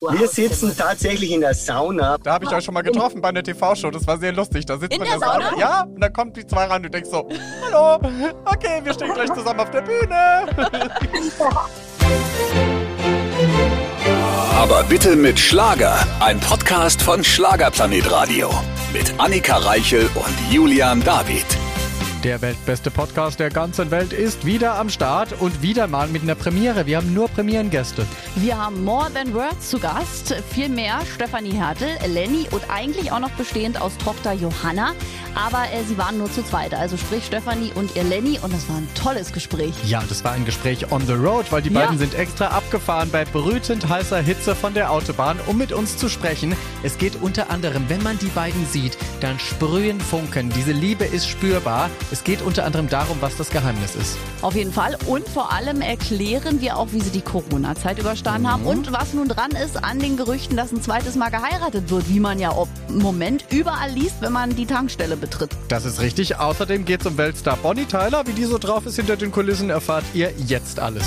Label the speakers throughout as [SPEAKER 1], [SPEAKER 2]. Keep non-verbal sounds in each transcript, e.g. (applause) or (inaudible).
[SPEAKER 1] Wow, Wir sitzen tatsächlich in der Sauna.
[SPEAKER 2] Da habe ich euch schon mal getroffen bei einer TV-Show. Das war sehr lustig. Da sitzt
[SPEAKER 3] in
[SPEAKER 2] man
[SPEAKER 3] der Sauna?
[SPEAKER 2] Sauna. Ja, und dann kommen die zwei ran und du denkst so, hallo, okay, wir stehen gleich zusammen auf der Bühne. (laughs)
[SPEAKER 4] Aber bitte mit Schlager. Ein Podcast von Schlagerplanet Radio. Mit Annika Reichel und Julian David.
[SPEAKER 5] Der weltbeste Podcast der ganzen Welt ist wieder am Start und wieder mal mit einer Premiere. Wir haben nur Premierengäste.
[SPEAKER 3] Wir haben More Than Words zu Gast, viel mehr Stefanie Hertel, Lenny und eigentlich auch noch bestehend aus Tochter Johanna. Aber äh, sie waren nur zu zweit, also sprich Stefanie und ihr Lenny und das war ein tolles Gespräch.
[SPEAKER 5] Ja, das war ein Gespräch on the road, weil die
[SPEAKER 3] Ja.
[SPEAKER 5] beiden sind extra abgefahren bei brütend heißer Hitze von der Autobahn, um mit uns zu sprechen. Es geht unter anderem, wenn man die beiden sieht, dann sprühen Funken. Diese Liebe ist spürbar. Es geht unter anderem darum, was das Geheimnis ist.
[SPEAKER 3] Auf jeden Fall. Und vor allem erklären wir auch, wie sie die Corona-Zeit überstanden haben und was nun dran ist an den Gerüchten, dass ein zweites Mal geheiratet wird, wie man ja im Moment überall liest, wenn man die Tankstelle betritt.
[SPEAKER 5] Das ist richtig. Außerdem geht es um Weltstar Bonnie Tyler. Wie die so drauf ist hinter den Kulissen, erfahrt ihr jetzt alles.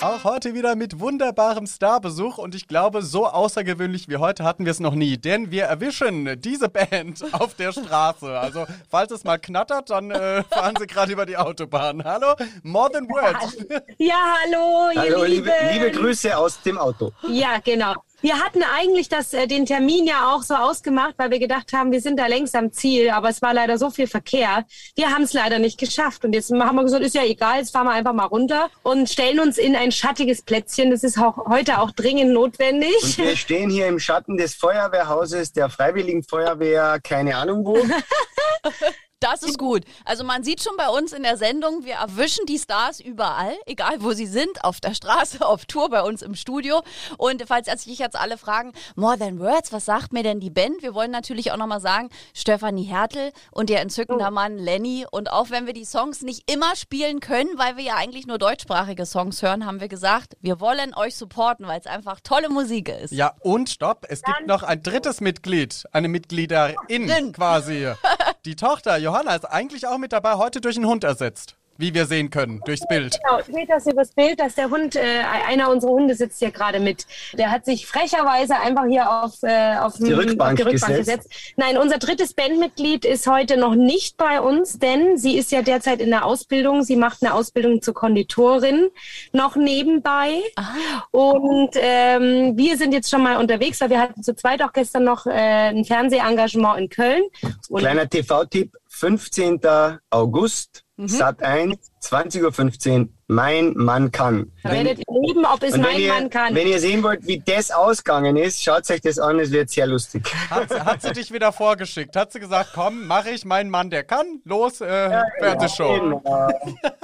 [SPEAKER 2] Auch heute wieder mit wunderbarem Starbesuch und ich glaube, so außergewöhnlich wie heute hatten wir es noch nie, denn wir erwischen diese Band (laughs) auf der Straße. Also, falls es mal knattert, dann äh, fahren sie gerade über die Autobahn. Hallo, More Than Words.
[SPEAKER 6] Ja, hallo, ihr
[SPEAKER 1] Hallo, liebe, liebe Grüße aus dem Auto.
[SPEAKER 6] Ja, genau. Wir hatten eigentlich das, äh, den Termin ja auch so ausgemacht, weil wir gedacht haben, wir sind da längst am Ziel, aber es war leider so viel Verkehr. Wir haben es leider nicht geschafft. Und jetzt haben wir gesagt, ist ja egal, jetzt fahren wir einfach mal runter und stellen uns in ein schattiges Plätzchen. Das ist auch heute auch dringend notwendig.
[SPEAKER 1] Und wir stehen hier im Schatten des Feuerwehrhauses der Freiwilligen Feuerwehr, keine Ahnung wo. (laughs)
[SPEAKER 3] Das ist gut. Also man sieht schon bei uns in der Sendung, wir erwischen die Stars überall, egal wo sie sind, auf der Straße, auf Tour, bei uns im Studio. Und falls sich jetzt alle fragen, More Than Words, was sagt mir denn die Band? Wir wollen natürlich auch nochmal sagen, Stefanie Hertel und ihr entzückender Mann Lenny. Und auch wenn wir die Songs nicht immer spielen können, weil wir ja eigentlich nur deutschsprachige Songs hören, haben wir gesagt, wir wollen euch supporten, weil es einfach tolle Musik ist.
[SPEAKER 2] Ja, und stopp, es gibt noch ein drittes Mitglied, eine Mitgliederin quasi. (laughs) Die Tochter Johanna ist eigentlich auch mit dabei, heute durch einen Hund ersetzt. Wie wir sehen können, durchs Bild.
[SPEAKER 6] Genau, seht das übers Bild, dass der Hund, äh, einer unserer Hunde sitzt hier gerade mit. Der hat sich frecherweise einfach hier auf, äh, auf,
[SPEAKER 1] Die
[SPEAKER 6] dem-
[SPEAKER 1] Rückbank
[SPEAKER 6] auf die Rückbank
[SPEAKER 1] gesetzt.
[SPEAKER 6] gesetzt. Nein, unser drittes Bandmitglied ist heute noch nicht bei uns, denn sie ist ja derzeit in der Ausbildung. Sie macht eine Ausbildung zur Konditorin noch nebenbei. Und ähm, wir sind jetzt schon mal unterwegs, weil wir hatten zu zweit auch gestern noch äh, ein Fernsehengagement in Köln. Und
[SPEAKER 1] Kleiner TV-Tipp, 15. August,
[SPEAKER 6] Mhm.
[SPEAKER 1] Sat 1, 20.15 Uhr, Mein Mann kann.
[SPEAKER 6] werdet ihr erleben, ob es mein
[SPEAKER 1] ihr,
[SPEAKER 6] Mann kann.
[SPEAKER 1] wenn ihr sehen wollt, wie das ausgegangen ist, schaut euch das an, es wird sehr lustig.
[SPEAKER 2] Hat, sie- hat sie dich wieder vorgeschickt? Hat sie gesagt, komm, mache ich, mein Mann, der kann, los, äh, Fernsehshow.
[SPEAKER 1] Genau.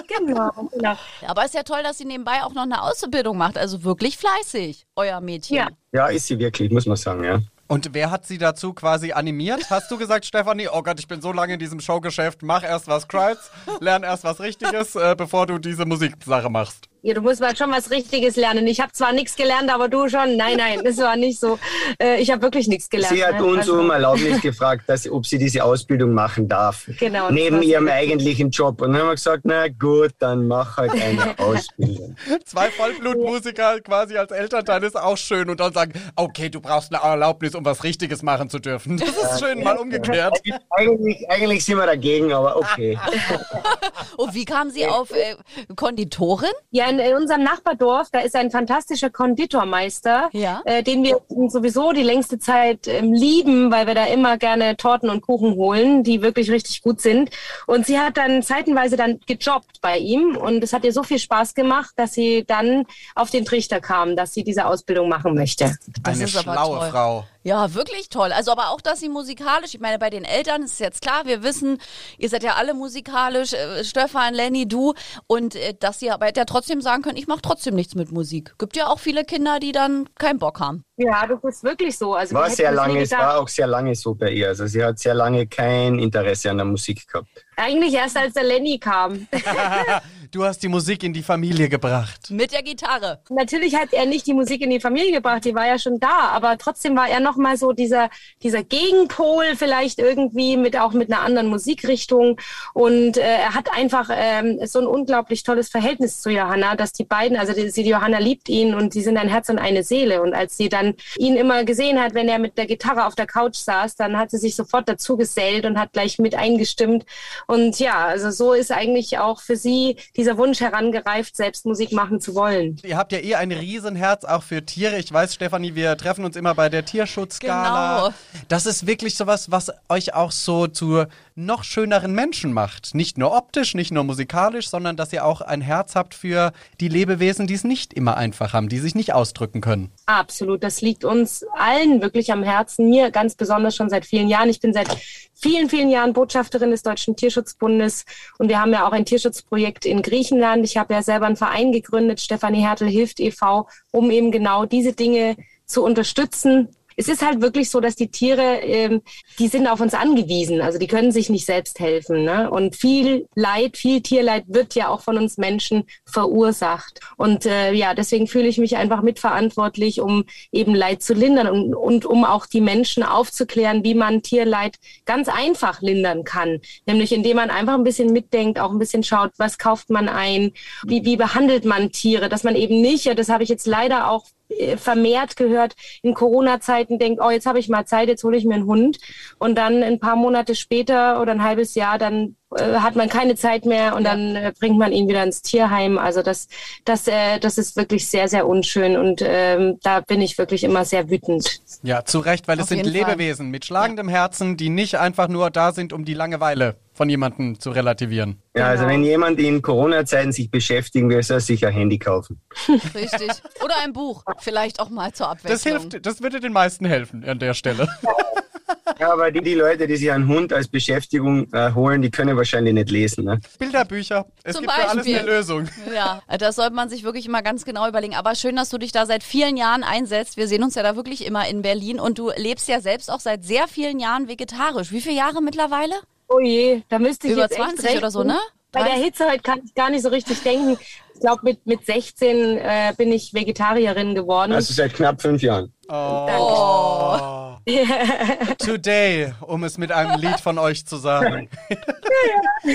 [SPEAKER 6] Genau, genau.
[SPEAKER 3] Aber es ist ja toll, dass sie nebenbei auch noch eine Ausbildung macht. Also wirklich fleißig, euer Mädchen.
[SPEAKER 6] Ja.
[SPEAKER 1] Ja, ist sie wirklich, muss man sagen, ja.
[SPEAKER 2] Und wer hat sie dazu quasi animiert? Hast du gesagt, Stefanie, oh Gott, ich bin so lange in diesem Showgeschäft, mach erst was Kreuz, lern erst was Richtiges, äh, bevor du diese Musiksache machst.
[SPEAKER 6] Ja, du musst mal schon was Richtiges lernen. Ich habe zwar nichts gelernt, aber du schon. Nein, nein, das war nicht so. Äh, ich habe wirklich nichts gelernt.
[SPEAKER 1] Sie hat
[SPEAKER 6] ne?
[SPEAKER 1] uns
[SPEAKER 6] Also-
[SPEAKER 1] um Erlaubnis gefragt, dass, ob sie diese Ausbildung machen darf.
[SPEAKER 6] Genau,
[SPEAKER 1] Neben ihrem eigentlichen Job. Und dann haben wir gesagt, na gut, dann mach halt eine (laughs) Ausbildung.
[SPEAKER 2] Zwei Vollblutmusiker quasi als Elternteil ist auch schön und dann sagen, okay, du brauchst eine Erlaubnis, um was Richtiges machen zu dürfen. Das ist schön, mal umgekehrt.
[SPEAKER 1] Eigentlich, eigentlich sind wir dagegen, aber okay. (laughs)
[SPEAKER 3] Und wie kam sie auf äh, Konditorin?
[SPEAKER 6] Ja, in, in unserem Nachbardorf, da ist ein fantastischer Konditormeister,
[SPEAKER 3] Ja.
[SPEAKER 6] äh, den wir sowieso die längste Zeit ähm, lieben, weil wir da immer gerne Torten und Kuchen holen, die wirklich richtig gut sind. Und sie hat dann zeitenweise dann gejobbt bei ihm und es hat ihr so viel Spaß gemacht, dass sie dann auf den Trichter kam, dass sie diese Ausbildung machen möchte.
[SPEAKER 3] Das
[SPEAKER 2] Eine
[SPEAKER 3] ist aber
[SPEAKER 2] schlaue
[SPEAKER 3] toll.
[SPEAKER 2] Frau.
[SPEAKER 3] Ja, wirklich toll. Also aber auch, dass sie musikalisch, ich meine, bei den Eltern ist jetzt klar, wir wissen, ihr seid ja alle musikalisch, äh, Stefan, Lenny, du, und äh, dass sie aber ja trotzdem sagen können, ich mache trotzdem nichts mit Musik. Gibt ja auch viele Kinder, die dann keinen Bock haben.
[SPEAKER 6] Ja, das ist wirklich so. Also
[SPEAKER 1] War sehr lange, es war auch sehr lange so bei ihr. Also sie hat sehr lange kein Interesse an der Musik gehabt.
[SPEAKER 6] Eigentlich erst als der Lenny kam. (laughs) (laughs)
[SPEAKER 2] Du hast die Musik in die Familie gebracht.
[SPEAKER 3] Mit der Gitarre.
[SPEAKER 6] Natürlich hat er nicht die Musik in die Familie gebracht, die war ja schon da, aber trotzdem war er nochmal so dieser, dieser Gegenpol vielleicht irgendwie mit auch mit einer anderen Musikrichtung und äh, er hat einfach ähm, so ein unglaublich tolles Verhältnis zu Johanna, dass die beiden, also die, die Johanna liebt ihn und die sind ein Herz und eine Seele und als sie dann ihn immer gesehen hat, wenn er mit der Gitarre auf der Couch saß, dann hat sie sich sofort dazu gesellt und hat gleich mit eingestimmt und ja, also so ist eigentlich auch für sie dieser Wunsch herangereift, selbst Musik machen zu wollen.
[SPEAKER 2] Ihr habt ja eh ein Riesenherz auch für Tiere. Ich weiß, Stefanie, wir treffen uns immer bei der Tierschutzgala.
[SPEAKER 3] Genau.
[SPEAKER 2] Das ist wirklich sowas, was euch auch so zu noch schöneren Menschen macht. Nicht nur optisch, nicht nur musikalisch, sondern dass ihr auch ein Herz habt für die Lebewesen, die es nicht immer einfach haben, die sich nicht ausdrücken können.
[SPEAKER 6] Absolut, das liegt uns allen wirklich am Herzen. Mir ganz besonders schon seit vielen Jahren. Ich bin seit vielen, vielen Jahren Botschafterin des Deutschen Tierschutzbundes und wir haben ja auch ein Tierschutzprojekt in Griechenland. Ich habe ja selber einen Verein gegründet, Stefanie Hertel hilft e.V., um eben genau diese Dinge zu unterstützen, es ist halt wirklich so, dass die Tiere, ähm, die sind auf uns angewiesen. Also die können sich nicht selbst helfen. Ne? Und viel Leid, viel Tierleid wird ja auch von uns Menschen verursacht. Und äh, ja, deswegen fühle ich mich einfach mitverantwortlich, um eben Leid zu lindern und, und um auch die Menschen aufzuklären, wie man Tierleid ganz einfach lindern kann. Nämlich indem man einfach ein bisschen mitdenkt, auch ein bisschen schaut, was kauft man ein, wie, wie behandelt man Tiere, dass man eben nicht, ja, das habe ich jetzt leider auch vermehrt gehört in Corona-Zeiten denkt, oh, jetzt habe ich mal Zeit, jetzt hole ich mir einen Hund. Und dann ein paar Monate später oder ein halbes Jahr, dann äh, hat man keine Zeit mehr und ja. dann äh, bringt man ihn wieder ins Tierheim. Also das, das, äh, das ist wirklich sehr, sehr unschön und ähm, da bin ich wirklich immer sehr wütend.
[SPEAKER 2] Ja, zu Recht, weil Auf es sind Lebewesen Fall. mit schlagendem ja. Herzen, die nicht einfach nur da sind, um die Langeweile von jemandem zu relativieren.
[SPEAKER 1] Ja, also genau. wenn jemand in Corona-Zeiten sich beschäftigen will, soll er sich ein Handy kaufen. (laughs)
[SPEAKER 3] Richtig. Oder ein Buch, vielleicht auch mal zur Abwechslung.
[SPEAKER 2] Das hilft, das würde den meisten helfen an der Stelle. (laughs)
[SPEAKER 1] Ja, aber die, die Leute, die sich einen Hund als Beschäftigung äh, holen, die können wahrscheinlich nicht lesen. Ne?
[SPEAKER 2] Bilderbücher. Es Zum gibt Beispiel. für alles eine Lösung.
[SPEAKER 3] Ja, (laughs) das sollte man sich wirklich immer ganz genau überlegen. Aber schön, dass du dich da seit vielen Jahren einsetzt. Wir sehen uns ja da wirklich immer in Berlin und du lebst ja selbst auch seit sehr vielen Jahren vegetarisch. Wie viele Jahre mittlerweile?
[SPEAKER 6] Oh je, da müsste ich
[SPEAKER 3] Über
[SPEAKER 6] jetzt
[SPEAKER 3] 20 echt oder so, ne?
[SPEAKER 6] Bei der Hitze heute kann ich gar nicht so richtig denken. Ich glaube, mit, mit 16 äh, bin ich Vegetarierin geworden.
[SPEAKER 1] Also seit knapp fünf Jahren.
[SPEAKER 2] Oh. Today, um es mit einem Lied von euch zu sagen. (laughs)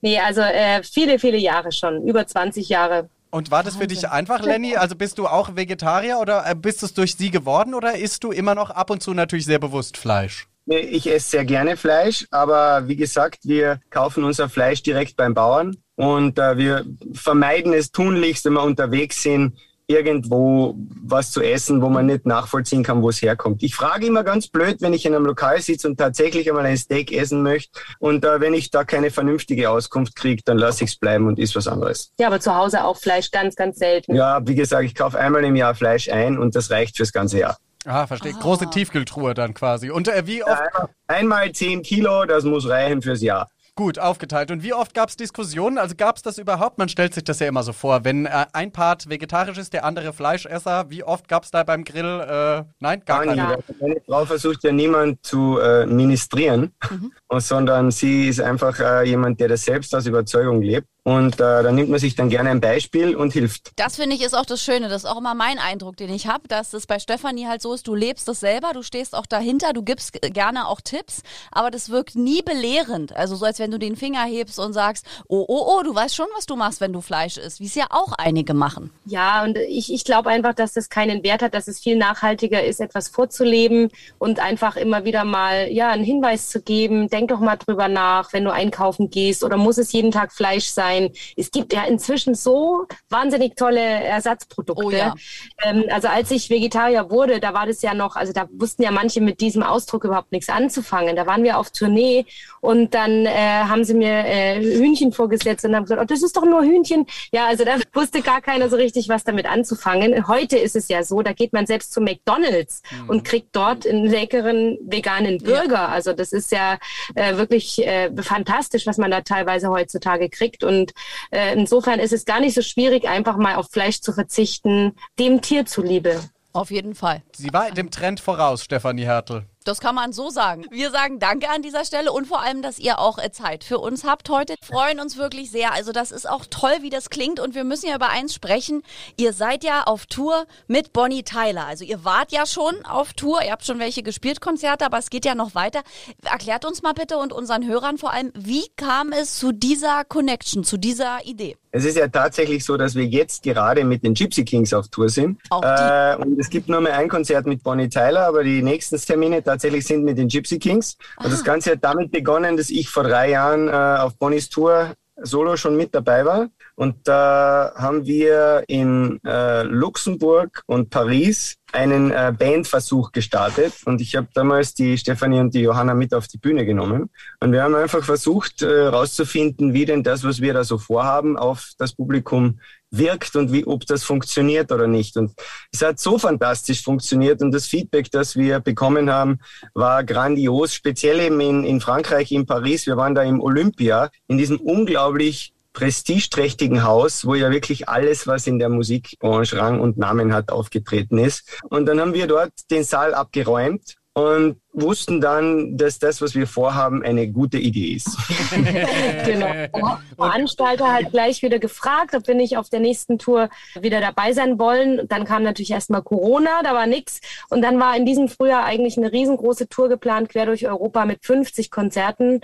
[SPEAKER 6] nee, also äh, viele, viele Jahre schon. Über 20 Jahre.
[SPEAKER 2] Und war das für dich einfach, Lenny? Also bist du auch Vegetarier oder äh, bist es durch sie geworden oder isst du immer noch ab und zu natürlich sehr bewusst Fleisch?
[SPEAKER 1] Ich esse sehr gerne Fleisch, aber wie gesagt, wir kaufen unser Fleisch direkt beim Bauern und äh, wir vermeiden es tunlichst, wenn wir unterwegs sind, irgendwo was zu essen, wo man nicht nachvollziehen kann, wo es herkommt. Ich frage immer ganz blöd, wenn ich in einem Lokal sitze und tatsächlich einmal ein Steak essen möchte und äh, wenn ich da keine vernünftige Auskunft kriege, dann lasse ich es bleiben und isst was anderes.
[SPEAKER 6] Ja, aber zu Hause auch Fleisch ganz, ganz selten.
[SPEAKER 1] Ja, wie gesagt, ich kaufe einmal im Jahr Fleisch ein und das reicht fürs ganze Jahr.
[SPEAKER 2] Ah, verstehe. Ah. Große Tiefkühltruhe dann quasi. Und äh, wie oft?
[SPEAKER 1] Ja, einmal 10 Kilo, das muss reichen fürs Jahr.
[SPEAKER 2] Gut, aufgeteilt. Und wie oft gab es Diskussionen? Also gab es das überhaupt? Man stellt sich das ja immer so vor. Wenn äh, ein Part vegetarisch ist, der andere Fleischesser, wie oft gab es da beim Grill? Äh, nein, gar, gar keine.
[SPEAKER 1] Meine Frau versucht ja niemand zu äh, ministrieren, mhm. Sondern sie ist einfach äh, jemand, der das selbst aus Überzeugung lebt. Und äh, da nimmt man sich dann gerne ein Beispiel und hilft.
[SPEAKER 3] Das finde ich ist auch das Schöne. Das ist auch immer mein Eindruck, den ich habe, dass es bei Stefanie halt so ist, du lebst das selber, du stehst auch dahinter, du gibst gerne auch Tipps, aber das wirkt nie belehrend. Also so, als wenn du den Finger hebst und sagst, oh, oh, oh, du weißt schon, was du machst, wenn du Fleisch isst, wie es ja auch einige machen.
[SPEAKER 6] Ja, und ich, ich glaube einfach, dass das keinen Wert hat, dass es viel nachhaltiger ist, etwas vorzuleben und einfach immer wieder mal ja einen Hinweis zu geben. Denk doch mal drüber nach, wenn du einkaufen gehst oder muss es jeden Tag Fleisch sein? sein. Es gibt ja inzwischen so wahnsinnig tolle Ersatzprodukte. Oh ja. ähm, also als ich Vegetarier wurde, da war das ja noch, also da wussten ja manche mit diesem Ausdruck überhaupt nichts anzufangen. Da waren wir auf Tournee und dann äh, haben sie mir äh, Hühnchen vorgesetzt und haben gesagt, oh, das ist doch nur Hühnchen. Ja, also da (laughs) wusste gar keiner so richtig, was damit anzufangen. Heute ist es ja so, da geht man selbst zu McDonald's mhm. und kriegt dort einen leckeren veganen Burger. Ja. Also das ist ja äh, wirklich äh, fantastisch, was man da teilweise heutzutage kriegt. Und und äh, insofern ist es gar nicht so schwierig, einfach mal auf Fleisch zu verzichten, dem Tier zuliebe.
[SPEAKER 3] Auf jeden Fall.
[SPEAKER 2] Sie war dem Trend voraus, Stefanie Hertel.
[SPEAKER 3] Das kann man so sagen. Wir sagen Danke an dieser Stelle und vor allem, dass ihr auch äh, Zeit für uns habt heute. Freuen uns wirklich sehr. Also das ist auch toll, wie das klingt und wir müssen ja über eins sprechen. Ihr seid ja auf Tour mit Bonnie Tyler. Also ihr wart ja schon auf Tour, ihr habt schon welche gespielt, Konzerte, aber es geht ja noch weiter. Erklärt uns mal bitte und unseren Hörern vor allem, wie kam es zu dieser Connection, zu dieser Idee?
[SPEAKER 1] Es ist ja tatsächlich so, dass wir jetzt gerade mit den Gypsy Kings auf Tour sind.
[SPEAKER 3] Auch
[SPEAKER 1] Äh, und es gibt nur mehr ein Konzert mit Bonnie Tyler, aber die nächsten Termine tatsächlich sind mit den Gypsy Kings. Und das Ganze hat damit begonnen, dass ich vor drei Jahren äh, auf Bonnies Tour solo schon mit dabei war. Und da haben wir in äh, Luxemburg und Paris einen äh, Bandversuch gestartet. Und ich habe damals die Stefanie und die Johanna mit auf die Bühne genommen. Und wir haben einfach versucht herauszufinden, äh, wie denn das, was wir da so vorhaben, auf das Publikum wirkt und wie, ob das funktioniert oder nicht. Und es hat so fantastisch funktioniert und das Feedback, das wir bekommen haben, war grandios, speziell eben in, in Frankreich, in Paris. Wir waren da im Olympia, in diesem unglaublich prestigeträchtigen Haus, wo ja wirklich alles, was in der Musikbranche Rang und Namen hat, aufgetreten ist. Und dann haben wir dort den Saal abgeräumt und wussten dann, dass das, was wir vorhaben, eine gute Idee ist. (laughs)
[SPEAKER 6] genau. Der Veranstalter halt gleich wieder gefragt, ob wir nicht auf der nächsten Tour wieder dabei sein wollen. Dann kam natürlich erstmal Corona, da war nichts. Und dann war in diesem Frühjahr eigentlich eine riesengroße Tour geplant, quer durch Europa mit 50 Konzerten.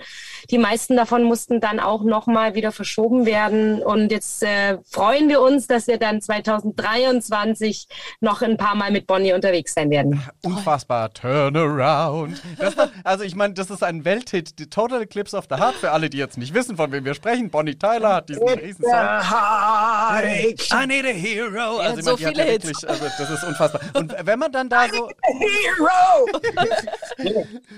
[SPEAKER 6] Die meisten davon mussten dann auch nochmal wieder verschoben werden. Und jetzt äh, freuen wir uns, dass wir dann 2023 noch ein paar Mal mit Bonnie unterwegs sein werden.
[SPEAKER 2] Unfassbar. Turn around. Das, also ich meine, das ist ein Welthit, die Total Eclipse of the Heart, für alle, die jetzt nicht wissen, von wem wir sprechen. Bonnie Tyler hat diesen riesen Song. I need a hero. Also ich
[SPEAKER 3] so
[SPEAKER 2] meine,
[SPEAKER 3] viele
[SPEAKER 2] ja
[SPEAKER 3] Hits.
[SPEAKER 2] also das ist unfassbar. Und wenn man dann da so...
[SPEAKER 1] Hero!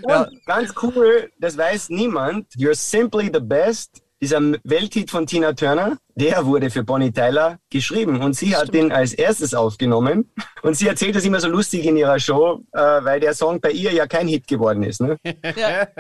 [SPEAKER 1] ja. Ganz cool, das weiß niemand. You're simply the best. Dieser Welthit von Tina Turner, der wurde für Bonnie Tyler geschrieben und sie hat den als erstes aufgenommen. Und sie erzählt das immer so lustig in ihrer Show, äh, weil der Song bei ihr ja kein Hit geworden ist. Ne?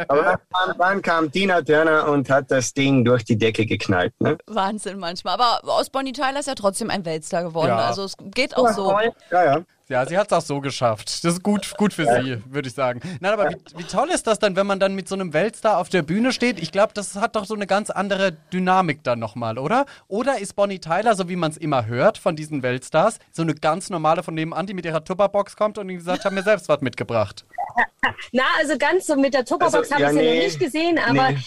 [SPEAKER 1] Aber dann kam, dann kam Tina Turner und hat das Ding durch die Decke geknallt. Ne?
[SPEAKER 3] Wahnsinn manchmal. Aber aus Bonnie Tyler ist ja trotzdem ein Weltstar geworden.
[SPEAKER 2] Ja.
[SPEAKER 3] Also es geht auch so.
[SPEAKER 1] Ja, ja.
[SPEAKER 2] Ja, sie hat es auch so geschafft. Das ist gut, gut für sie, würde ich sagen. Nein, aber wie, wie toll ist das dann, wenn man dann mit so einem Weltstar auf der Bühne steht? Ich glaube, das hat doch so eine ganz andere Dynamik dann nochmal, oder? Oder ist Bonnie Tyler, so wie man es immer hört von diesen Weltstars, so eine ganz normale von nebenan, die mit ihrer Tupperbox kommt und die gesagt hat, mir selbst was mitgebracht?
[SPEAKER 6] Na, also ganz so mit der Tupperbox
[SPEAKER 1] Also,
[SPEAKER 6] habe
[SPEAKER 1] ja,
[SPEAKER 6] ich sie
[SPEAKER 1] nee.
[SPEAKER 6] noch nicht gesehen, aber
[SPEAKER 1] Nee.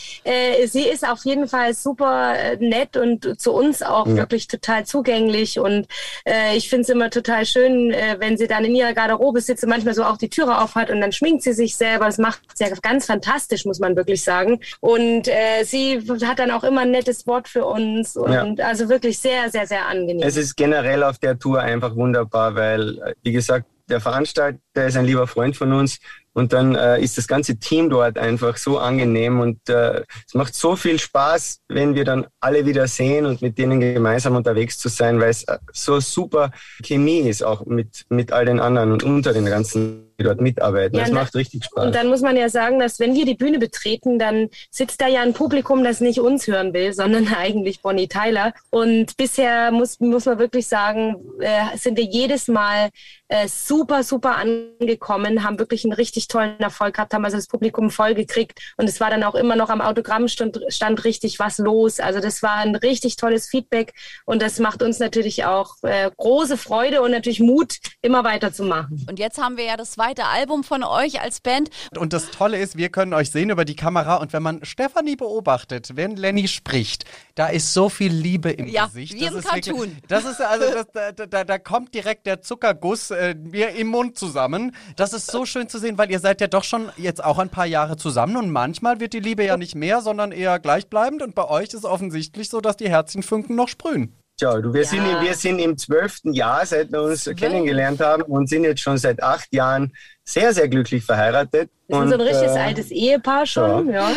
[SPEAKER 6] äh, sie ist auf jeden Fall super äh, nett und zu uns auch wirklich total zugänglich. Und äh, ich finde es immer total schön, äh, wenn sie dann in ihrer Garderobe sitzt und manchmal so auch die Türe auf hat und dann schminkt sie sich selber. Das macht sie ja ganz fantastisch, muss man wirklich sagen. Und äh, sie hat dann auch immer ein nettes Wort für uns und also wirklich sehr, sehr, sehr angenehm.
[SPEAKER 1] Es ist generell auf der Tour einfach wunderbar, weil, wie gesagt, der Veranstalter ist ein lieber Freund von uns. Und dann äh, ist das ganze Team dort einfach so angenehm und äh, es macht so viel Spaß, wenn wir dann alle wieder sehen und mit denen gemeinsam unterwegs zu sein, weil es äh, so super Chemie ist auch mit, mit all den anderen und unter den ganzen, dort mitarbeiten.
[SPEAKER 6] Ja,
[SPEAKER 1] das
[SPEAKER 6] na-
[SPEAKER 1] macht richtig Spaß.
[SPEAKER 6] Und dann muss man ja sagen, dass wenn wir die Bühne betreten, dann sitzt da ja ein Publikum, das nicht uns hören will, sondern (laughs) eigentlich Bonnie Tyler. Und bisher muss, muss man wirklich sagen, äh, sind wir jedes Mal äh, super, super angekommen, haben wirklich einen richtig tollen Erfolg gehabt, haben also das Publikum voll gekriegt. Und es war dann auch immer noch am Autogrammstand stand richtig was los. Also das war ein richtig tolles Feedback und das macht uns natürlich auch äh, große Freude und natürlich Mut, immer weiterzumachen.
[SPEAKER 3] Und jetzt haben wir ja das zweite Album von euch als Band.
[SPEAKER 2] Und das Tolle ist, wir können euch sehen über die Kamera und wenn man Stefanie beobachtet, wenn Lenny spricht, da ist so viel Liebe im
[SPEAKER 3] Ja,
[SPEAKER 2] Gesicht.
[SPEAKER 3] wie
[SPEAKER 2] das
[SPEAKER 3] im
[SPEAKER 2] ist wirklich-
[SPEAKER 3] Cartoon.
[SPEAKER 2] das ist also, das, da, da, da kommt direkt der Zuckerguss äh, mir im Mund zusammen. Das ist so schön zu sehen, weil ihr seid ja doch schon jetzt auch ein paar Jahre zusammen und manchmal wird die Liebe ja nicht mehr, sondern eher gleichbleibend und bei euch ist offensichtlich so, dass die Herzchenfunken noch sprühen.
[SPEAKER 1] Du, wir,
[SPEAKER 6] Ja.
[SPEAKER 1] sind, im- wir sind im zwölften Jahr, seit wir uns kennengelernt haben und sind jetzt schon seit acht Jahren sehr, sehr glücklich verheiratet.
[SPEAKER 6] Wir sind
[SPEAKER 1] und,
[SPEAKER 6] so ein richtiges
[SPEAKER 1] äh,
[SPEAKER 6] altes Ehepaar schon, ja.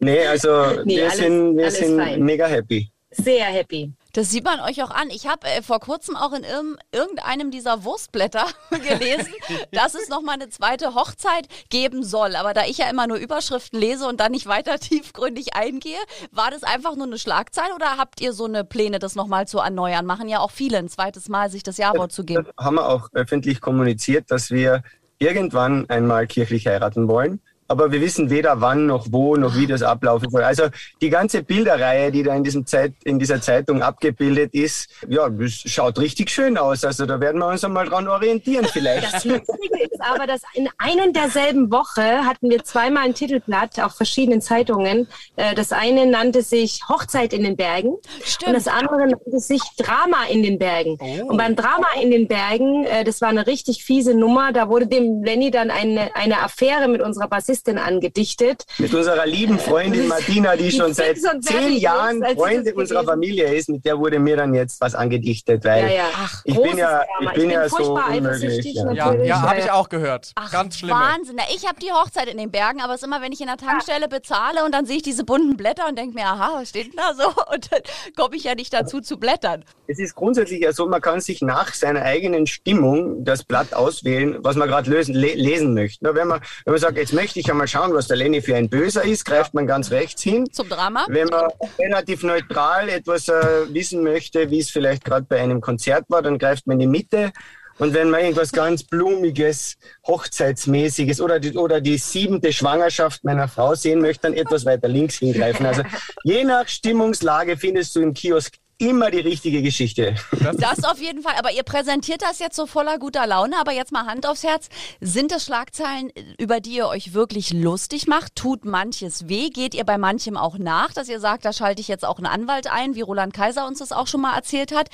[SPEAKER 1] Nee, also (laughs)
[SPEAKER 6] Nee,
[SPEAKER 1] wir
[SPEAKER 6] alles-
[SPEAKER 1] sind, wir sind
[SPEAKER 6] fein.
[SPEAKER 1] mega happy.
[SPEAKER 6] Sehr happy.
[SPEAKER 3] Das sieht man euch auch an. Ich habe äh, vor kurzem auch in irgendeinem dieser Wurstblätter (laughs) gelesen, dass es noch mal eine zweite Hochzeit geben soll. Aber da ich ja immer nur Überschriften lese und dann nicht weiter (laughs) tiefgründig eingehe, war das einfach nur eine Schlagzeile oder habt ihr so eine Pläne, das noch mal zu erneuern? Machen ja auch viele ein zweites Mal, sich das Jawort zu geben.
[SPEAKER 1] Haben wir auch öffentlich kommuniziert, dass wir irgendwann einmal kirchlich heiraten wollen aber wir wissen weder wann noch wo noch wie das ablaufen soll. Also die ganze Bilderreihe, die da in, diesem Zeit, in dieser Zeitung abgebildet ist, ja, das schaut richtig schön aus. Also da werden wir uns einmal dran orientieren vielleicht.
[SPEAKER 6] Das Lustige ist aber, dass in einer derselben Woche hatten wir zweimal ein Titelblatt auf verschiedenen Zeitungen. Äh, das eine nannte sich Hochzeit in den Bergen
[SPEAKER 3] Stimmt.
[SPEAKER 6] und das andere nannte sich Drama in den Bergen.
[SPEAKER 2] Oh.
[SPEAKER 6] Und beim Drama in den Bergen, äh, das war eine richtig fiese Nummer, da wurde dem Lenny dann eine, eine Affäre mit unserer Bassistin angedichtet.
[SPEAKER 1] Mit unserer lieben Freundin Martina, die
[SPEAKER 6] Die
[SPEAKER 1] schon seit zehn
[SPEAKER 6] ist,
[SPEAKER 1] Jahren
[SPEAKER 6] sie
[SPEAKER 1] Freundin unserer Familie ist, mit der wurde mir dann jetzt was angedichtet, weil
[SPEAKER 6] Ja, ja.
[SPEAKER 1] ich
[SPEAKER 6] großes
[SPEAKER 1] bin ja,
[SPEAKER 6] Drama.
[SPEAKER 1] ich bin ja so unmöglich. Ja.
[SPEAKER 2] Ja, habe ich auch gehört.
[SPEAKER 3] Ach,
[SPEAKER 2] Ganz schlimm.
[SPEAKER 3] Wahnsinn. Na, ich habe die Hochzeit in den Bergen, aber es ist immer, wenn ich in der Tankstelle bezahle und dann sehe ich diese bunten Blätter und denke mir, aha, was steht denn da so? (laughs) Und dann komme ich ja nicht dazu zu blättern.
[SPEAKER 1] Es ist grundsätzlich ja so, man kann sich nach seiner eigenen Stimmung das Blatt auswählen, was man gerade lösen, le lesen möchte. Na, wenn, man, wenn man sagt, jetzt möchte ich einmal schauen, was der Lenny für ein Böser ist, greift man ganz rechts hin.
[SPEAKER 3] Zum Drama.
[SPEAKER 1] Wenn man relativ neutral etwas äh, wissen möchte, wie es vielleicht gerade bei einem Konzert war, dann greift man in die Mitte. Und wenn man irgendwas ganz Blumiges, Hochzeitsmäßiges oder die, oder die siebente Schwangerschaft meiner Frau sehen möchte, dann etwas weiter links hingreifen. Also je nach Stimmungslage findest du im Kiosk immer die richtige Geschichte.
[SPEAKER 3] Das auf jeden Fall. Aber ihr präsentiert das jetzt so voller guter Laune. Aber jetzt mal Hand aufs Herz. Sind es Schlagzeilen, über die ihr euch wirklich lustig macht? Tut manches weh? Geht ihr bei manchem auch nach, dass ihr sagt, da schalte ich jetzt auch einen Anwalt ein, wie Roland Kaiser uns das auch schon mal erzählt hat?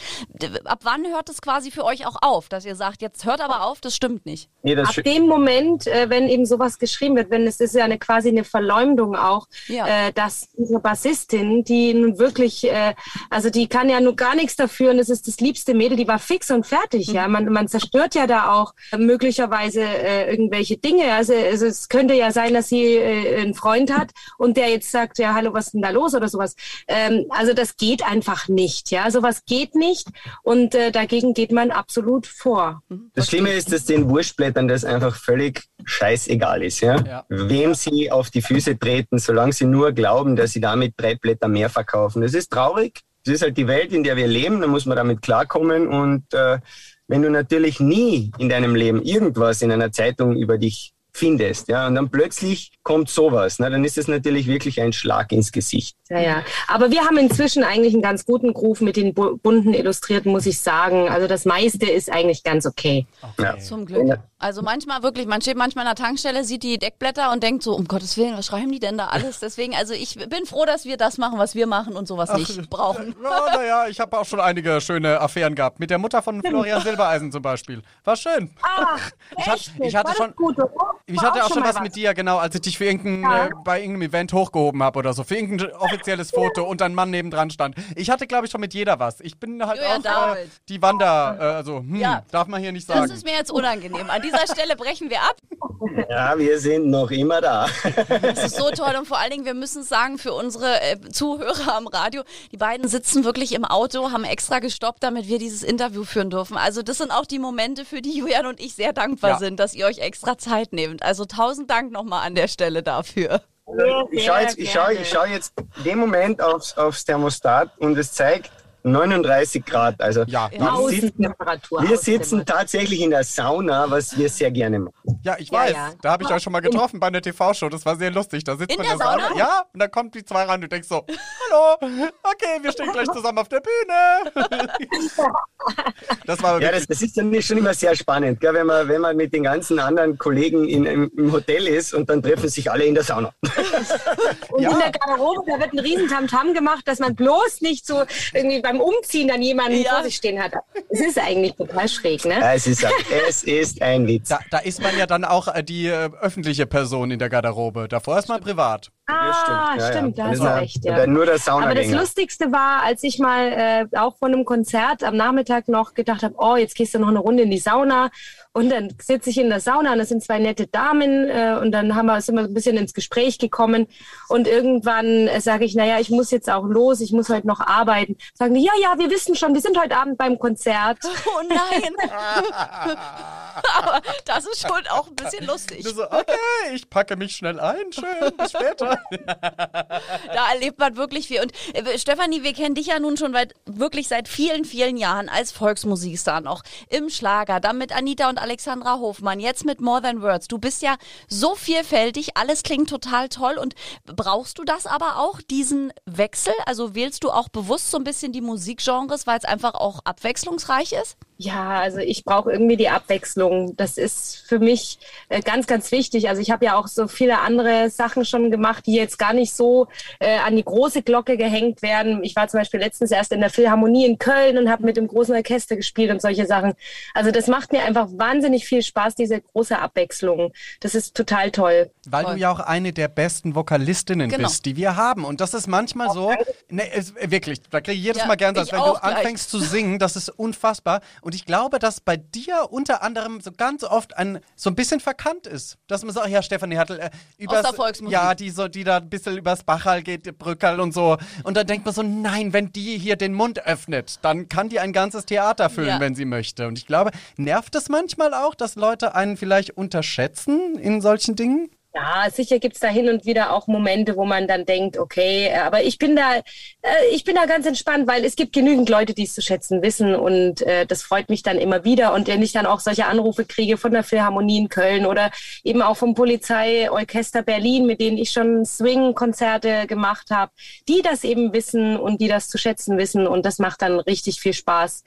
[SPEAKER 3] Ab wann hört es quasi für euch auch auf, dass ihr sagt, jetzt hört aber auf, das stimmt nicht?
[SPEAKER 1] Nee, das
[SPEAKER 6] Ab dem Moment, äh, wenn eben sowas geschrieben wird, wenn es ist ja eine quasi eine Verleumdung auch,
[SPEAKER 3] Ja.
[SPEAKER 6] äh, dass unsere Bassistin, die nun wirklich, äh, also die kann ja nur gar nichts dafür und es ist das liebste Mädel, die war fix und fertig, ja. Man, man zerstört ja da auch äh, möglicherweise äh, irgendwelche Dinge. Also, also es könnte ja sein, dass sie äh, einen Freund hat und der jetzt sagt, ja, hallo, was ist denn da los oder sowas. Ähm, also das geht einfach nicht, ja. Sowas geht nicht und äh, dagegen geht man absolut vor.
[SPEAKER 1] Das Schlimme ist, dass den Wurstblättern das einfach völlig scheißegal ist. Ja?
[SPEAKER 2] Ja.
[SPEAKER 1] Wem sie auf die Füße treten, solange sie nur glauben, dass sie damit drei Blätter mehr verkaufen. Das ist traurig. Das ist halt die Welt, in der wir leben. Da muss man damit klarkommen. Und äh, wenn du natürlich nie in deinem Leben irgendwas in einer Zeitung über dich findest, ja, und dann plötzlich kommt sowas, na, dann ist es natürlich wirklich ein Schlag ins Gesicht.
[SPEAKER 6] Ja, ja. Aber wir haben inzwischen eigentlich einen ganz guten Groove mit den bu- bunten Illustrierten, muss ich sagen. Also das meiste ist eigentlich ganz okay.
[SPEAKER 1] Ja.
[SPEAKER 3] Zum Glück. Also manchmal wirklich, man steht manchmal an der Tankstelle, sieht die Deckblätter und denkt so, um Gottes Willen, was schreiben die denn da alles? (laughs) Deswegen, also ich bin froh, dass wir das machen, was wir machen und sowas nicht brauchen. (laughs)
[SPEAKER 2] Ja, naja, ich habe auch schon einige schöne Affären gehabt. Mit der Mutter von Florian Silbereisen zum Beispiel. War schön.
[SPEAKER 6] Ach,
[SPEAKER 2] Ich hat-
[SPEAKER 6] echt?
[SPEAKER 2] ich hatte schon-? Ich hatte auch schon
[SPEAKER 6] mal
[SPEAKER 2] was mit dir, genau, als ich dich für irgendein,
[SPEAKER 6] Ja.
[SPEAKER 2] äh, bei irgendeinem Event hochgehoben habe oder so, für irgendein (laughs) offizielles Foto und ein Mann nebendran stand. Ich hatte, glaube ich, schon mit jeder was. Ich bin halt
[SPEAKER 3] Julian
[SPEAKER 2] auch äh, die Wander, äh, also, hm,
[SPEAKER 3] Ja.
[SPEAKER 2] darf man hier nicht
[SPEAKER 3] Das
[SPEAKER 2] sagen.
[SPEAKER 3] ist mir jetzt unangenehm. An dieser Stelle brechen wir ab. (laughs)
[SPEAKER 1] Ja, wir sind noch immer da.
[SPEAKER 3] Das ist so toll und vor allen Dingen, wir müssen es sagen, für unsere äh, Zuhörer am Radio, die beiden sitzen wirklich im Auto, haben extra gestoppt, damit wir dieses Interview führen dürfen. Also das sind auch die Momente, für die Julian und ich sehr dankbar
[SPEAKER 2] Ja.
[SPEAKER 3] sind, dass ihr euch extra Zeit nehmt. Also tausend Dank nochmal an der Stelle dafür.
[SPEAKER 1] Ich schaue jetzt, ich schau, ich schau jetzt den Moment aufs, aufs Thermostat und es zeigt 39 Grad. Also
[SPEAKER 2] Ja.
[SPEAKER 1] wir, sitzen, wir sitzen tatsächlich in der Sauna, was wir sehr gerne machen.
[SPEAKER 2] Ja, ich
[SPEAKER 6] Ja,
[SPEAKER 2] weiß.
[SPEAKER 6] ja.
[SPEAKER 2] Da habe ich euch schon mal getroffen bei einer TV-Show. Das war sehr lustig. Da sitzt
[SPEAKER 3] In
[SPEAKER 2] man
[SPEAKER 3] der
[SPEAKER 2] in der Sauna.
[SPEAKER 3] Sauna?
[SPEAKER 2] Ja, und dann kommt die zwei rein und du denkst so, hallo, okay, wir stehen gleich zusammen auf der Bühne. (laughs) das war
[SPEAKER 1] Ja, das, das ist dann schon immer sehr spannend, gell, wenn, man, wenn man mit den ganzen anderen Kollegen in, im, im Hotel ist und dann treffen sich alle in der Sauna. (laughs)
[SPEAKER 6] Und
[SPEAKER 2] Ja.
[SPEAKER 6] in der Garderobe, da wird ein riesen Tamtam gemacht, dass man bloß nicht so irgendwie beim Umziehen dann jemanden
[SPEAKER 3] Ja.
[SPEAKER 6] vor sich stehen hat. Das ist eigentlich total schräg, ne?
[SPEAKER 1] Ja, es, ist, ein- es ist ein Witz.
[SPEAKER 2] Da, da ist man ja dann auch äh, die äh, öffentliche Person in der Garderobe. Davor ist man privat.
[SPEAKER 6] Ah,
[SPEAKER 1] Ja, ja.
[SPEAKER 6] stimmt, da
[SPEAKER 1] Dann
[SPEAKER 6] hast
[SPEAKER 1] ist
[SPEAKER 6] du recht, ja.
[SPEAKER 1] Nur der
[SPEAKER 6] Aber das. Lustigste war, als ich mal äh, auch von einem Konzert am Nachmittag noch gedacht habe, oh, jetzt gehst du noch eine Runde in die Sauna. Und dann sitze ich in der Sauna und das sind zwei nette Damen äh, und dann haben wir, sind wir ein bisschen ins Gespräch gekommen. Und irgendwann äh, sage ich, naja, ich muss jetzt auch los, ich muss heute noch arbeiten. Sagen die, ja, ja, wir wissen schon, wir sind heute Abend beim Konzert. (laughs)
[SPEAKER 3] Oh nein. (laughs) Aber das ist schon auch ein bisschen lustig.
[SPEAKER 2] So, okay, ich packe mich schnell ein. Schön, bis später. (laughs)
[SPEAKER 3] Da erlebt man wirklich viel. Und äh, Stefanie, wir kennen dich ja nun schon weit, wirklich seit vielen, vielen Jahren als Volksmusikstar noch im Schlager, dann mit Anita und Alexandra Hofmann, jetzt mit More Than Words. Du bist ja so vielfältig, alles klingt total toll. Und brauchst du das aber auch, diesen Wechsel? Also wählst du auch bewusst so ein bisschen die Musikgenres, weil es einfach auch abwechslungsreich ist?
[SPEAKER 6] Ja, also ich brauche irgendwie die Abwechslung. Das ist für mich äh, ganz, ganz wichtig. Also ich habe ja auch so viele andere Sachen schon gemacht, die jetzt gar nicht so äh, an die große Glocke gehängt werden. Ich war zum Beispiel letztens erst in der Philharmonie in Köln und habe mit dem großen Orchester gespielt und solche Sachen. Also das macht mir einfach wahnsinnig viel Spaß, diese große Abwechslung. Das ist total toll.
[SPEAKER 2] Weil
[SPEAKER 3] Toll.
[SPEAKER 2] du ja auch eine der besten Vokalistinnen
[SPEAKER 3] Genau.
[SPEAKER 2] bist, die wir haben. Und das ist manchmal so, ne, es, wirklich, da kriege ich jedes
[SPEAKER 3] Ja,
[SPEAKER 2] Mal gern,
[SPEAKER 3] ich
[SPEAKER 2] wenn du
[SPEAKER 3] gleich.
[SPEAKER 2] anfängst zu singen, das ist unfassbar. Und ich glaube, dass bei dir unter anderem so ganz oft ein, so ein bisschen verkannt ist. Dass man sagt, ja, Stefanie Hattel, äh, übers, ja, die so, die da ein bisschen übers Bachal geht, die Brückerl und so. Und dann denkt man so, nein, wenn die hier den Mund öffnet, dann kann die ein ganzes Theater füllen,
[SPEAKER 3] Ja.
[SPEAKER 2] wenn sie möchte. Und ich glaube, nervt es manchmal auch, dass Leute einen vielleicht unterschätzen in solchen Dingen?
[SPEAKER 6] Ja, sicher gibt's da hin und wieder auch Momente, wo man dann denkt, okay, äh, aber ich bin da, äh, ich bin da ganz entspannt, weil es gibt genügend Leute, die es zu schätzen wissen und äh, das freut mich dann immer wieder. Und wenn ich dann auch solche Anrufe kriege von der Philharmonie in Köln oder eben auch vom Polizeiorchester Berlin, mit denen ich schon Swing-Konzerte gemacht habe, die das eben wissen und die das zu schätzen wissen und das macht dann richtig viel Spaß.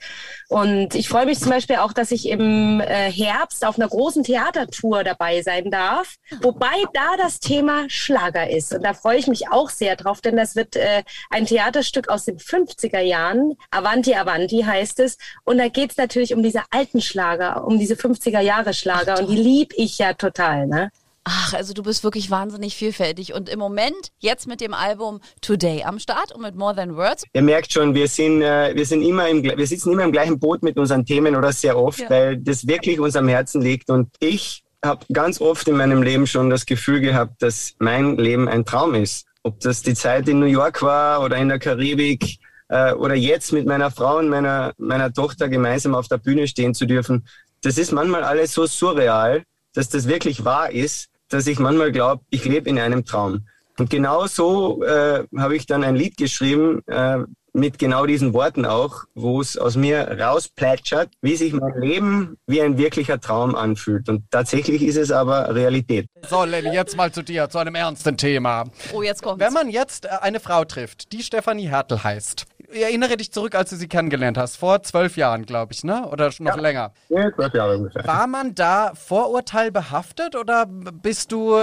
[SPEAKER 6] Und ich freue mich zum Beispiel auch, dass ich im Herbst auf einer großen Theatertour dabei sein darf, wobei da das Thema Schlager ist. Und da freue ich mich auch sehr drauf, denn das wird äh, ein Theaterstück aus den 50er Jahren. Avanti Avanti heißt es. Und da geht es natürlich um diese alten Schlager, um diese 50er Jahre Schlager. Und die lieb ich ja total. Ne?
[SPEAKER 3] Ach, also du bist wirklich wahnsinnig vielfältig. Und im Moment, jetzt mit dem Album Today am Start und mit More Than Words.
[SPEAKER 1] Ihr merkt schon, wir sind, äh, wir sind immer im, wir sitzen immer im gleichen Boot mit unseren Themen oder sehr oft,
[SPEAKER 3] Ja.
[SPEAKER 1] weil das wirklich uns am Herzen liegt. Und ich habe ganz oft in meinem Leben schon das Gefühl gehabt, dass mein Leben ein Traum ist. Ob das die Zeit in New York war oder in der Karibik äh, oder jetzt mit meiner Frau und meiner, meiner Tochter gemeinsam auf der Bühne stehen zu dürfen. Das ist manchmal alles so surreal, dass das wirklich wahr ist, dass ich manchmal glaube, ich lebe in einem Traum. Und genau so äh, habe ich dann ein Lied geschrieben, äh, mit genau diesen Worten auch, wo es aus mir rausplätschert, wie sich mein Leben wie ein wirklicher Traum anfühlt. Und tatsächlich ist es aber Realität.
[SPEAKER 2] So, Lenny, jetzt mal zu dir, zu einem ernsten Thema.
[SPEAKER 3] Oh, jetzt kommt's.
[SPEAKER 2] Wenn man jetzt äh, eine Frau trifft, die Stefanie Hertel heißt, erinnere dich zurück, als du sie kennengelernt hast, vor zwölf Jahren, glaube ich, ne? Oder schon noch länger.
[SPEAKER 1] Ja, zwölf Jahre ungefähr.
[SPEAKER 2] War man da vorurteilbehaftet oder bist du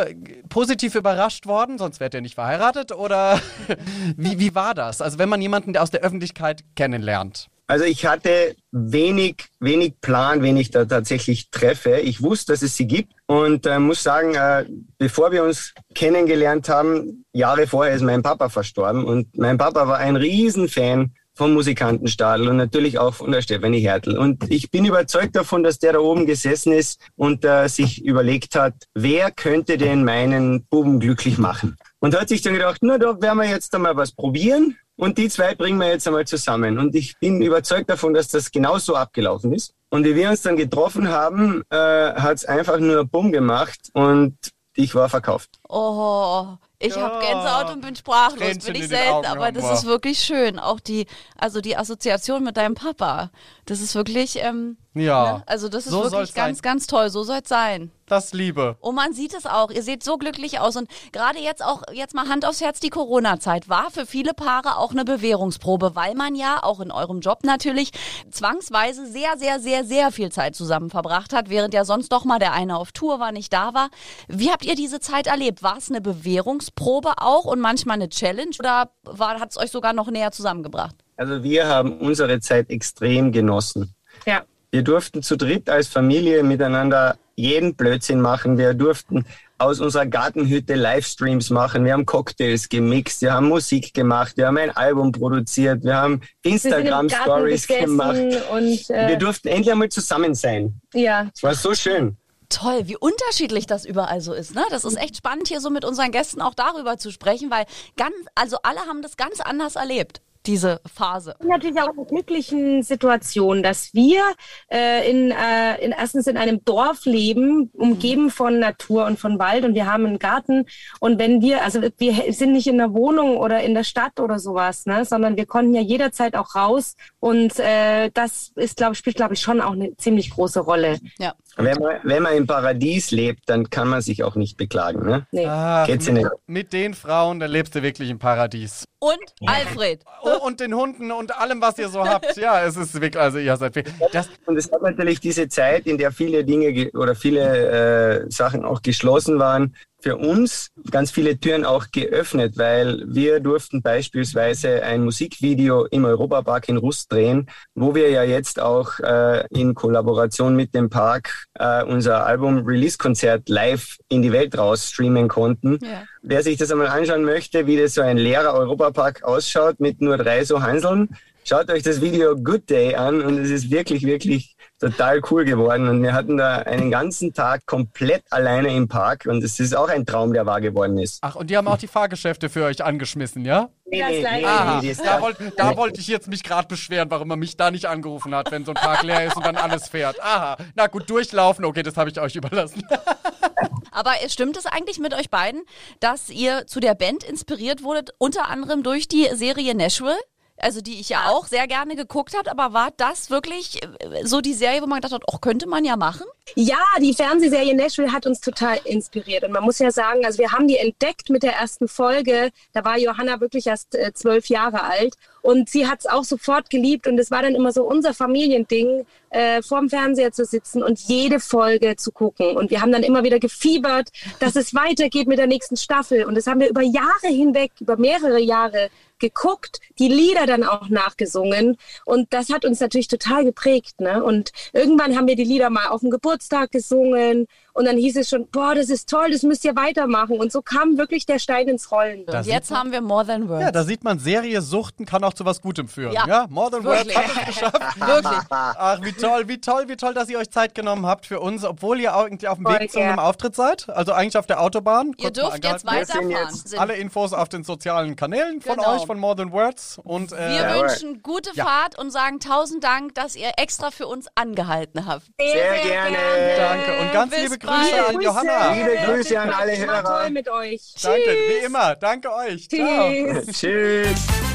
[SPEAKER 2] positiv überrascht worden? Sonst wärt ihr nicht verheiratet oder (laughs) wie, wie war das? Also wenn man jemanden aus der Öffentlichkeit kennenlernt.
[SPEAKER 1] Also ich hatte wenig, wenig Plan, wen ich da tatsächlich treffe. Ich wusste, dass es sie gibt und äh, muss sagen, äh, bevor wir uns kennengelernt haben, Jahre vorher ist mein Papa verstorben und mein Papa war ein Riesenfan vom Musikantenstadel und natürlich auch von der Stefanie Hertel. Und ich bin überzeugt davon, dass der da oben gesessen ist und äh, sich überlegt hat, wer könnte denn meinen Buben glücklich machen? Und hat sich dann gedacht, na, da werden wir jetzt einmal was probieren. Und die zwei bringen wir jetzt einmal zusammen. Und ich bin überzeugt davon, dass das genauso abgelaufen ist. Und wie wir uns dann getroffen haben, äh, hat es einfach nur Bumm gemacht und ich war verkauft.
[SPEAKER 3] Oh, ich
[SPEAKER 2] Ja.
[SPEAKER 3] habe Gänsehaut und bin sprachlos.
[SPEAKER 2] Tränchen
[SPEAKER 3] bin ich selten,
[SPEAKER 2] Augen
[SPEAKER 3] aber das
[SPEAKER 2] irgendwo.
[SPEAKER 3] ist wirklich schön. Auch die, also die Assoziation mit deinem Papa. Das ist wirklich, ähm,
[SPEAKER 2] Ja.
[SPEAKER 3] ne? also das ist
[SPEAKER 2] So
[SPEAKER 3] wirklich ganz,
[SPEAKER 2] sein.
[SPEAKER 3] ganz toll. So soll es sein.
[SPEAKER 2] Das Liebe.
[SPEAKER 3] Und man sieht es auch. Ihr seht so glücklich aus. Und gerade jetzt auch, jetzt mal Hand aufs Herz, die Corona-Zeit war für viele Paare auch eine Bewährungsprobe, weil man ja auch in eurem Job natürlich zwangsweise sehr, sehr, sehr, sehr viel Zeit zusammen verbracht hat, während ja sonst doch mal der eine auf Tour war, nicht da war. Wie habt ihr diese Zeit erlebt? War es eine Bewährungsprobe auch und manchmal eine Challenge oder hat es euch sogar noch näher zusammengebracht?
[SPEAKER 1] Also wir haben unsere Zeit extrem genossen.
[SPEAKER 6] Ja.
[SPEAKER 1] Wir durften zu dritt als Familie miteinander jeden Blödsinn machen. Wir durften aus unserer Gartenhütte Livestreams machen. Wir haben Cocktails gemixt, wir haben Musik gemacht, wir haben ein Album produziert, wir haben
[SPEAKER 6] Wir Garten
[SPEAKER 1] Instagram-Stories gemacht.
[SPEAKER 6] und
[SPEAKER 1] Wir
[SPEAKER 6] äh,
[SPEAKER 1] durften endlich einmal zusammen sein.
[SPEAKER 6] ja,
[SPEAKER 1] Es war so schön.
[SPEAKER 3] Toll, wie unterschiedlich das überall so ist, ne? Das ist echt spannend, hier so mit unseren Gästen auch darüber zu sprechen, weil ganz, also alle haben das ganz anders erlebt. diese Phase?
[SPEAKER 6] Natürlich auch in glücklichen Situation, dass wir äh, in, äh, in erstens in einem Dorf leben, umgeben von Natur und von Wald und wir haben einen Garten und wenn wir, also wir sind nicht in der Wohnung oder in der Stadt oder sowas, ne, sondern wir konnten ja jederzeit auch raus und äh, das ist, glaube ich, spielt, glaube ich, schon auch eine ziemlich große Rolle.
[SPEAKER 3] Ja.
[SPEAKER 1] Wenn man, wenn man im Paradies lebt, dann kann man sich auch nicht beklagen. Ne?
[SPEAKER 6] Nee.
[SPEAKER 1] Geht's Ihnen?
[SPEAKER 2] mit, mit den Frauen, da lebst du wirklich im Paradies.
[SPEAKER 3] Und Alfred.
[SPEAKER 2] Oh, und den Hunden und allem, was ihr so habt. Ja, es ist wirklich, also ihr seid. Das,
[SPEAKER 1] Und es hat natürlich diese Zeit, in der viele Dinge ge- oder viele äh, Sachen auch geschlossen waren, für uns ganz viele Türen auch geöffnet, weil wir durften beispielsweise ein Musikvideo im Europapark in Rust drehen, wo wir ja jetzt auch äh, in Kollaboration mit dem Park äh, unser Album-Release-Konzert live in die Welt raus streamen konnten.
[SPEAKER 3] Ja.
[SPEAKER 1] Wer sich das einmal anschauen möchte, wie das so ein leerer Europapark ausschaut mit nur drei so Hanseln, schaut euch das Video Good Day an und es ist wirklich, wirklich total cool geworden. Und wir hatten da einen ganzen Tag komplett alleine im Park und es ist auch ein Traum, der wahr geworden ist.
[SPEAKER 2] ach, und die haben auch die Fahrgeschäfte für euch angeschmissen, ja?
[SPEAKER 6] Ja, das gleiche.
[SPEAKER 2] Aha,
[SPEAKER 1] das-
[SPEAKER 2] da wollte da wollt ich jetzt mich gerade beschweren, warum man mich da nicht angerufen hat, wenn so ein Park leer ist und dann alles fährt. Aha, na gut, durchlaufen, okay, das habe ich euch überlassen. (laughs)
[SPEAKER 3] Aber stimmt es eigentlich mit euch beiden, dass ihr zu der Band inspiriert wurdet, unter anderem durch die Serie Nashville? Also die ich ja auch sehr gerne geguckt habe, aber war das wirklich äh, so die Serie, wo man gedacht hat, oh, könnte man ja machen?
[SPEAKER 6] Ja, die Fernsehserie Nashville hat uns total inspiriert. Und man muss ja sagen, also wir haben die entdeckt mit der ersten Folge. Da war Johanna wirklich erst äh, zwölf Jahre alt. Und sie hat es auch sofort geliebt. Und es war dann immer so unser Familiending, äh, vorm Fernseher zu sitzen und jede Folge zu gucken. Und wir haben dann immer wieder gefiebert, dass es weitergeht mit der nächsten Staffel. Und das haben wir über Jahre hinweg, über mehrere Jahre geguckt, die Lieder dann auch nachgesungen. Und das hat uns natürlich total geprägt. Ne? Und irgendwann haben wir die Lieder mal auf dem Geburtstag gesungen. Und dann hieß es schon, boah, das ist toll, das müsst ihr weitermachen. Und so kam wirklich der Stein ins Rollen.
[SPEAKER 2] Da
[SPEAKER 3] Und jetzt
[SPEAKER 2] man-
[SPEAKER 3] haben wir More Than Words.
[SPEAKER 2] Ja, da sieht man, Serie Suchten kann auch zu was Gutem führen.
[SPEAKER 3] Ja,
[SPEAKER 2] Ja, More Than Words
[SPEAKER 3] wirklich.
[SPEAKER 2] hat es geschafft. (laughs)
[SPEAKER 3] Wirklich.
[SPEAKER 2] Ach, wie toll, wie toll, wie toll, dass ihr euch Zeit genommen habt für uns, obwohl ihr eigentlich auf dem
[SPEAKER 6] Voll
[SPEAKER 2] Weg zu einem. Auftritt seid. Also eigentlich auf der Autobahn.
[SPEAKER 3] Ihr
[SPEAKER 2] Kurz
[SPEAKER 3] dürft jetzt weiterfahren.
[SPEAKER 1] jetzt
[SPEAKER 2] Alle Infos auf den sozialen Kanälen von
[SPEAKER 3] Genau.
[SPEAKER 2] euch, von More Than Words. Und, äh,
[SPEAKER 3] Wir wünschen gute
[SPEAKER 2] Ja.
[SPEAKER 3] Fahrt und sagen tausend Dank, dass ihr extra für uns angehalten habt.
[SPEAKER 1] Sehr gerne.
[SPEAKER 2] danke. Und ganz
[SPEAKER 3] Bis
[SPEAKER 2] liebe
[SPEAKER 3] bald.
[SPEAKER 2] Grüße an
[SPEAKER 6] Grüße.
[SPEAKER 2] Johanna.
[SPEAKER 1] Liebe Grüße an alle Hörer.
[SPEAKER 6] toll mit euch.
[SPEAKER 2] Danke, wie immer. Danke euch. Ciao.
[SPEAKER 6] Tschüss.
[SPEAKER 1] Tschüss.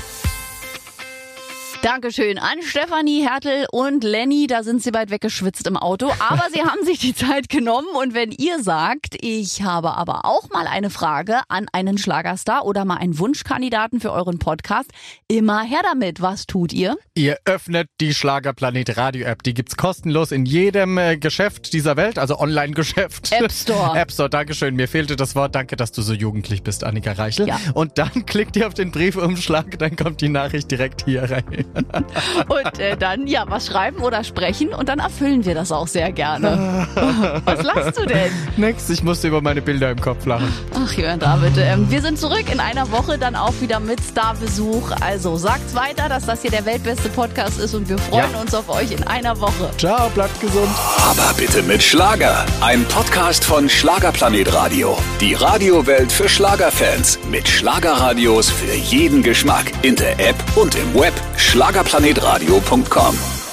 [SPEAKER 3] Dankeschön an Stefanie Hertel und Lenny. Da sind sie weit weggeschwitzt im Auto. Aber sie haben sich die Zeit genommen. Und wenn ihr sagt, ich habe aber auch mal eine Frage an einen Schlagerstar oder mal einen Wunschkandidaten für euren Podcast, immer her damit. Was tut ihr?
[SPEAKER 2] Ihr öffnet die Schlagerplanet Radio App. Die gibt's kostenlos in jedem äh, Geschäft dieser Welt, also Online-Geschäft.
[SPEAKER 3] App Store. (laughs)
[SPEAKER 2] App Store, Dankeschön. Mir fehlte das Wort. Danke, dass du so jugendlich bist, Annika Reichel.
[SPEAKER 3] Ja.
[SPEAKER 2] Und dann (laughs) klickt ihr auf den Briefumschlag, dann kommt die Nachricht direkt hier rein.
[SPEAKER 3] Und äh, dann, ja, was schreiben oder sprechen und dann erfüllen wir das auch sehr gerne. (laughs) was lachst du denn?
[SPEAKER 2] Nix, ich musste über meine Bilder im Kopf lachen.
[SPEAKER 3] Ach, Jörn David, ähm, wir sind zurück in einer Woche dann auch wieder mit Starbesuch. Also sagt's weiter, dass das hier der weltbeste Podcast ist und wir freuen
[SPEAKER 2] Ja.
[SPEAKER 3] uns auf euch in einer Woche.
[SPEAKER 2] Ciao, bleibt gesund.
[SPEAKER 4] Aber bitte mit Schlager. Ein Podcast von Schlagerplanet Radio. Die Radiowelt für Schlagerfans. Mit Schlagerradios für jeden Geschmack. In der App und im Web. Schlagerplanetradio.com.